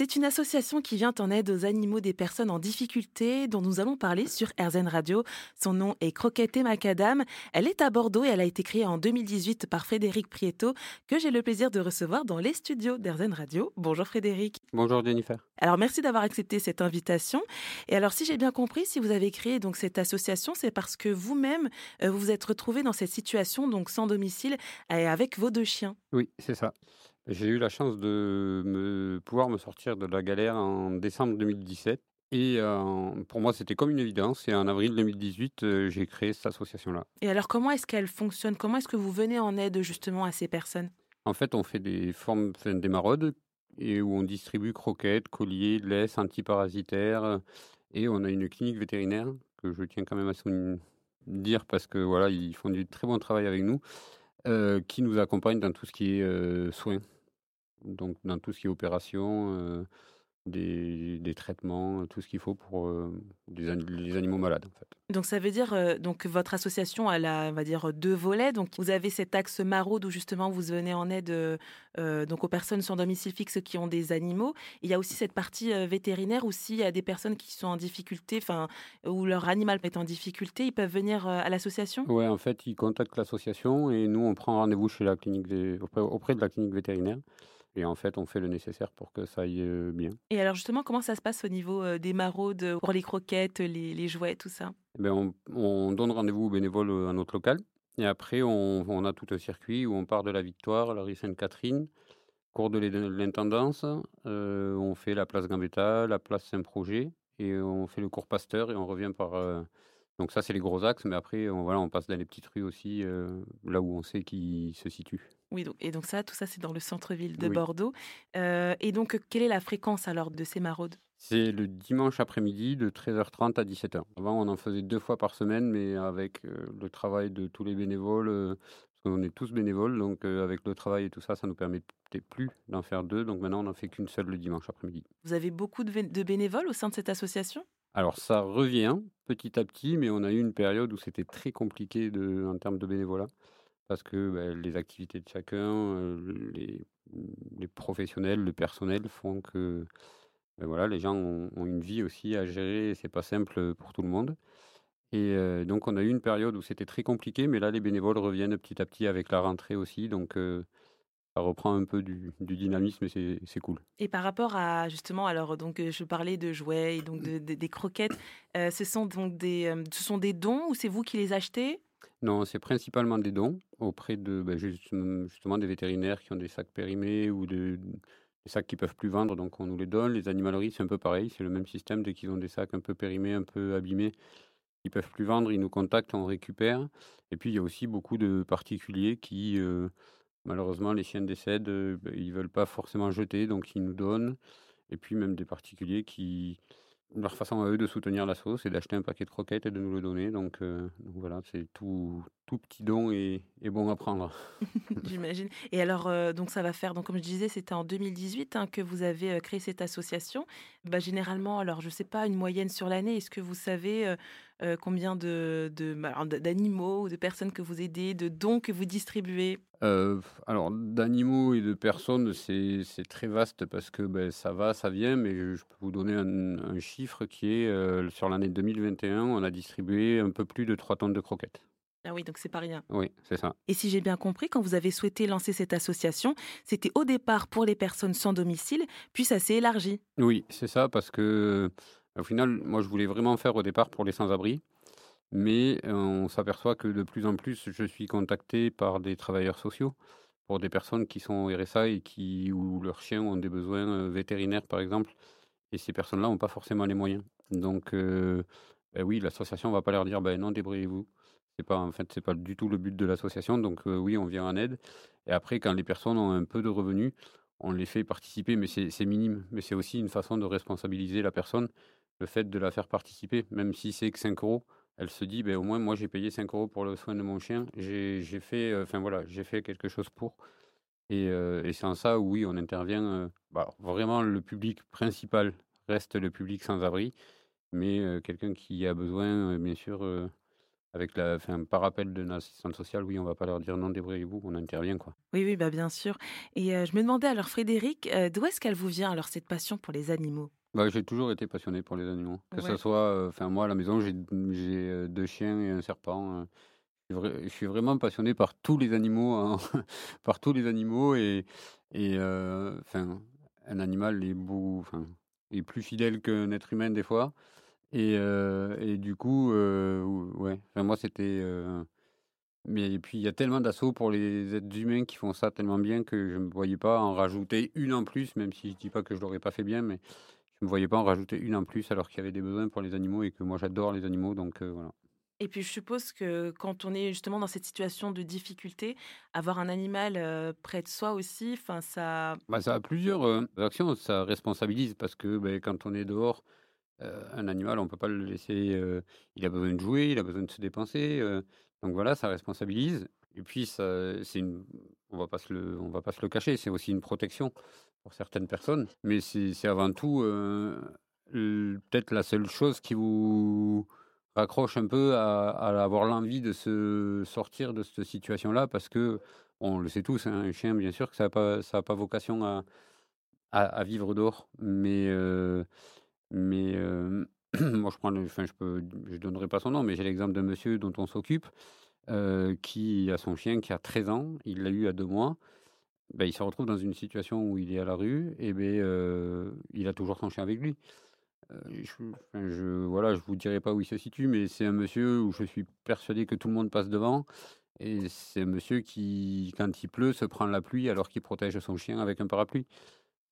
C'est une association qui vient en aide aux animaux des personnes en difficulté dont nous allons parler sur RZN Radio. Son nom est Croquette et Macadam. Elle est à Bordeaux et elle a été créée en 2018 par Frédéric Prieto que j'ai le plaisir de recevoir dans les studios d'RZN Radio. Bonjour Frédéric. Bonjour Jennifer. Alors merci d'avoir accepté cette invitation. Et alors si j'ai bien compris, si vous avez créé donc cette association, c'est parce que vous-même euh, vous vous êtes retrouvé dans cette situation donc sans domicile et avec vos deux chiens. Oui, c'est ça. J'ai eu la chance de me, pouvoir me sortir de la galère en décembre 2017. Et euh, pour moi, c'était comme une évidence. Et en avril 2018, euh, j'ai créé cette association-là. Et alors, comment est-ce qu'elle fonctionne? Comment est-ce que vous venez en aide justement à ces personnes? En fait, on fait des formes, des maraudes, et où on distribue croquettes, colliers, laisses, antiparasitaires. Et on a une clinique vétérinaire que je tiens quand même à dire parce que voilà, ils font du très bon travail avec nous, euh, qui nous accompagne dans tout ce qui est soins donc dans tout ce qui est opération, des, traitements, tout ce qu'il faut pour les animaux malades en fait. Donc ça veut dire donc votre association elle a on va dire deux volets. Donc vous avez cet axe maraude où justement vous venez en aide donc aux personnes sans domicile fixe qui ont des animaux. Il y a aussi cette partie vétérinaire où s'il y a des personnes qui sont en difficulté, enfin où leur animal est en difficulté, ils peuvent venir à l'association? Ouais, en fait ils contactent l'association et nous on prend rendez-vous chez la clinique auprès de la clinique vétérinaire. Et en fait, on fait le nécessaire pour que ça aille bien. Et alors justement, comment ça se passe au niveau des maraudes pour les croquettes, les, jouets, tout ça? Eh ben on, donne rendez-vous aux bénévoles à notre local. Et après, on, a tout un circuit où on part de la Victoire, la rue Sainte-Catherine, cours de l'intendance, on fait la place Gambetta, la place Saint-Projet, et on fait le cours Pasteur, et on revient par... donc ça, c'est les gros axes, mais après, on, voilà, on passe dans les petites rues aussi, là où on sait qu'ils se situent. Oui, et donc ça, tout ça, c'est dans le centre-ville de Bordeaux. Euh, et donc, quelle est la fréquence alors de ces maraudes? C'est le dimanche après-midi de 13h30 à 17h. Avant, on en faisait deux fois par semaine, mais avec euh, le travail de tous les bénévoles, euh, parce qu'on est tous bénévoles, donc avec le travail et tout ça, ça nous permettait plus d'en faire deux. Donc maintenant, on n'en fait qu'une seule le dimanche après-midi. Vous avez beaucoup de, bénévoles au sein de cette association? Alors ça revient petit à petit, mais on a eu une période où c'était très compliqué en termes de bénévolat parce que bah, les activités de chacun, les, professionnels, le personnel font que bah, voilà, les gens ont, une vie aussi à gérer c'est pas simple pour tout le monde. Et donc on a eu une période où c'était très compliqué, mais là les bénévoles reviennent petit à petit avec la rentrée aussi, ça reprend un peu du, dynamisme et c'est cool. Et par rapport à justement, alors donc je parlais de jouets et donc de, des croquettes, ce sont donc des, ce sont des dons ou c'est vous qui les achetez? Non, c'est principalement des dons auprès de ben, justement des vétérinaires qui ont des sacs périmés ou des sacs qui peuvent plus vendre, donc on nous les donne. Les animaleries, c'est un peu pareil, c'est le même système. Dès qu'ils ont des sacs un peu périmés, un peu abîmés, ils peuvent plus vendre, ils nous contactent, on récupère. Et puis il y a aussi beaucoup de particuliers qui, euh, malheureusement, les chiens décèdent, euh, ben, ils veulent pas forcément jeter, donc ils nous donnent. Et puis même des particuliers qui, leur façon à eux de soutenir la sauce, c'est d'acheter un paquet de croquettes et de nous le donner. Donc, euh, voilà, c'est tout, tout petit don et, bon à prendre. J'imagine. Et alors, euh, donc ça va faire, donc comme je disais, c'était en 2018 hein, que vous avez euh, créé cette association. Bah, généralement, alors je ne sais pas, une moyenne sur l'année, est-ce que vous savez combien de, bah, d'animaux ou de personnes que vous aidez, de dons que vous distribuez? Euh, alors, d'animaux et de personnes, c'est très vaste parce que ben, ça va, ça vient, mais je, peux vous donner un, chiffre qui est euh, sur l'année 2021, on a distribué un peu plus de 3 tonnes de croquettes. Ah oui, donc c'est pas rien. Oui, c'est ça. Et si j'ai bien compris, quand vous avez souhaité lancer cette association, c'était au départ pour les personnes sans domicile, puis ça s'est élargi. Oui, c'est ça, parce que au final, moi je voulais vraiment faire au départ pour les sans-abri. Mais on s'aperçoit que de plus en plus, je suis contacté par des travailleurs sociaux pour des personnes qui sont au RSA et qui, où leurs chiens ont des besoins vétérinaires, par exemple. Et ces personnes-là n'ont pas forcément les moyens. Donc, ben oui, l'association ne va pas leur dire, ben non, débrouillez-vous. C'est pas, en fait, c'est pas du tout le but de l'association. Donc, oui, on vient en aide. Et après, quand les personnes ont un peu de revenus, on les fait participer, mais c'est minime. Mais c'est aussi une façon de responsabiliser la personne, le fait de la faire participer, même si c'est que 5 euros elle se dit, ben, au moins, moi, j'ai payé 5 euros pour le soin de mon chien. J'ai fait, euh, voilà, j'ai fait quelque chose pour. Et, euh, et en ça oui, on intervient. Euh, bah, vraiment, le public principal reste le public sans abri. Mais quelqu'un qui a besoin, bien sûr, avec la enfin, par appel de l'assistante sociale, oui, on va pas leur dire: «Non, débrouillez-vous», on intervient, quoi. Oui, oui, bah, bien sûr et je me demandais alors Frédéric, d'où est-ce qu'elle vous vient alors cette passion pour les animaux? Bah, j'ai toujours été passionné pour les animaux. Que Ouais. soit, heu, enfin moi à la maison j'ai d j'ai, heu, 2 chiens et un serpent, heu, je suis vraiment passionné par tous les animaux, hein, par tous les animaux et heu, enfin, un animal est beau enfin, est plus fidèle qu'un être humain des fois et du coup, ouais, moi c'était, mais et puis il y a tellement d'assauts pour les êtres humains qui font ça tellement bien que je ne me voyais pas en rajouter une en plus, même si je dis pas que je l'aurais pas fait bien, mais je me voyais pas en rajouter une en plus alors qu'il y avait des besoins pour les animaux et que moi j'adore les animaux donc heu, voilà. Et puis je suppose que quand on est justement dans cette situation de difficulté, avoir un animal, heu, près de soi aussi, enfin ça Bah, ça a plusieurs, heu, actions. Ça responsabilise parce que, beh, quand on est dehors, un animal, on peut pas le laisser, il a besoin de jouer, il a besoin de se dépenser, donc voilà, ça responsabilise et puis ça c'est une on va pas se le on va pas se le cacher, c'est aussi une protection pour certaines personnes, mais c'est avant tout, heu, l peut-être la seule chose qui vous raccroche un peu à avoir l'envie de se sortir de cette situation-là parce que on le sait tous, hein, un chien, bien sûr que ça a pas pas vocation à à vivre dehors, mais heu, mais hem, moi je prends enfin je peux je donnerai pas son nom, mais j'ai l'exemple d'un monsieur dont on s'occupe, qui a son chien qui a 13 ans, il l'a eu à 2 mois. Bah, il se retrouve dans une situation où il est à la rue et beh, heu, il a toujours son chien avec lui. Heu, je enfin je voilà, je vous dirai pas où il se situe, mais c'est un monsieur où je suis persuadé que tout le monde passe devant et c'est un monsieur qui, quand il pleut, se prend la pluie alors qu'il protège son chien avec un parapluie.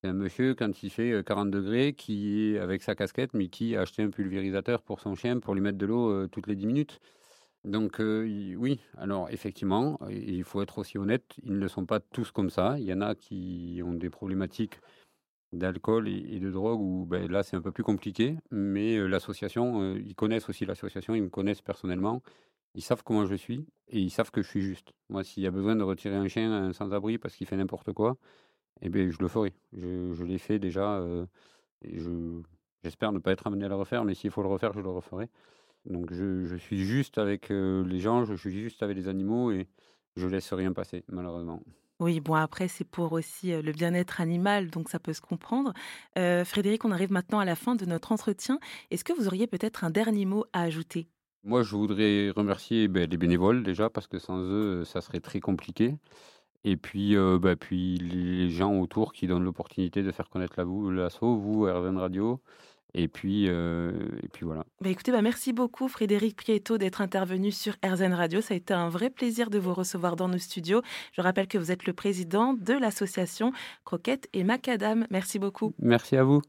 C'est un monsieur, quand il fait, heu, 40°, qui est avec sa casquette, mais qui a acheté un pulvérisateur pour son chien pour lui mettre de l'eau, toutes les 10 minutes. Donc heu, i oui, alors effectivement, il faut être aussi honnête, ils ne sont pas tous comme ça. Il y en a qui ont des problématiques d'alcool et de drogue où, beh, là, c'est un peu plus compliqué, mais heu, l'association, heu, ils connaissent aussi l'association, ils me connaissent personnellement. Ils savent comment je suis et ils savent que je suis juste. Moi, s'il y a besoin de retirer un chien, sans-abri parce qu'il fait n'importe quoi, et beh, je le ferai. Je l'ai fait déjà, j'espère ne pas être amené à le refaire, mais s'il faut le refaire, je le referai. Donc je je suis juste avec, les gens, je suis juste avec les animaux et je laisse rien passer, malheureusement. oui, bon après c'est pour aussi, le bien-être animal, donc ça peut se comprendre. Frédéric, on arrive maintenant à la fin de notre entretien. Est-ce que vous auriez peut-être un dernier mot à ajouter? Moi, je voudrais remercier, beh, les bénévoles déjà parce que sans eux, ça serait très compliqué et puis, bah, puis les gens autour qui donnent l'opportunité de faire connaître la vous RZN Radio et puis, heu et puis voilà. Bah, écoutez, bah, merci beaucoup Frédéric Prieto d'être intervenu sur RZN Radio. Ça a été un vrai plaisir de vous recevoir dans nos studios. Je rappelle que vous êtes le président de l'association Croquettes et Macadam. Merci beaucoup. Merci à vous.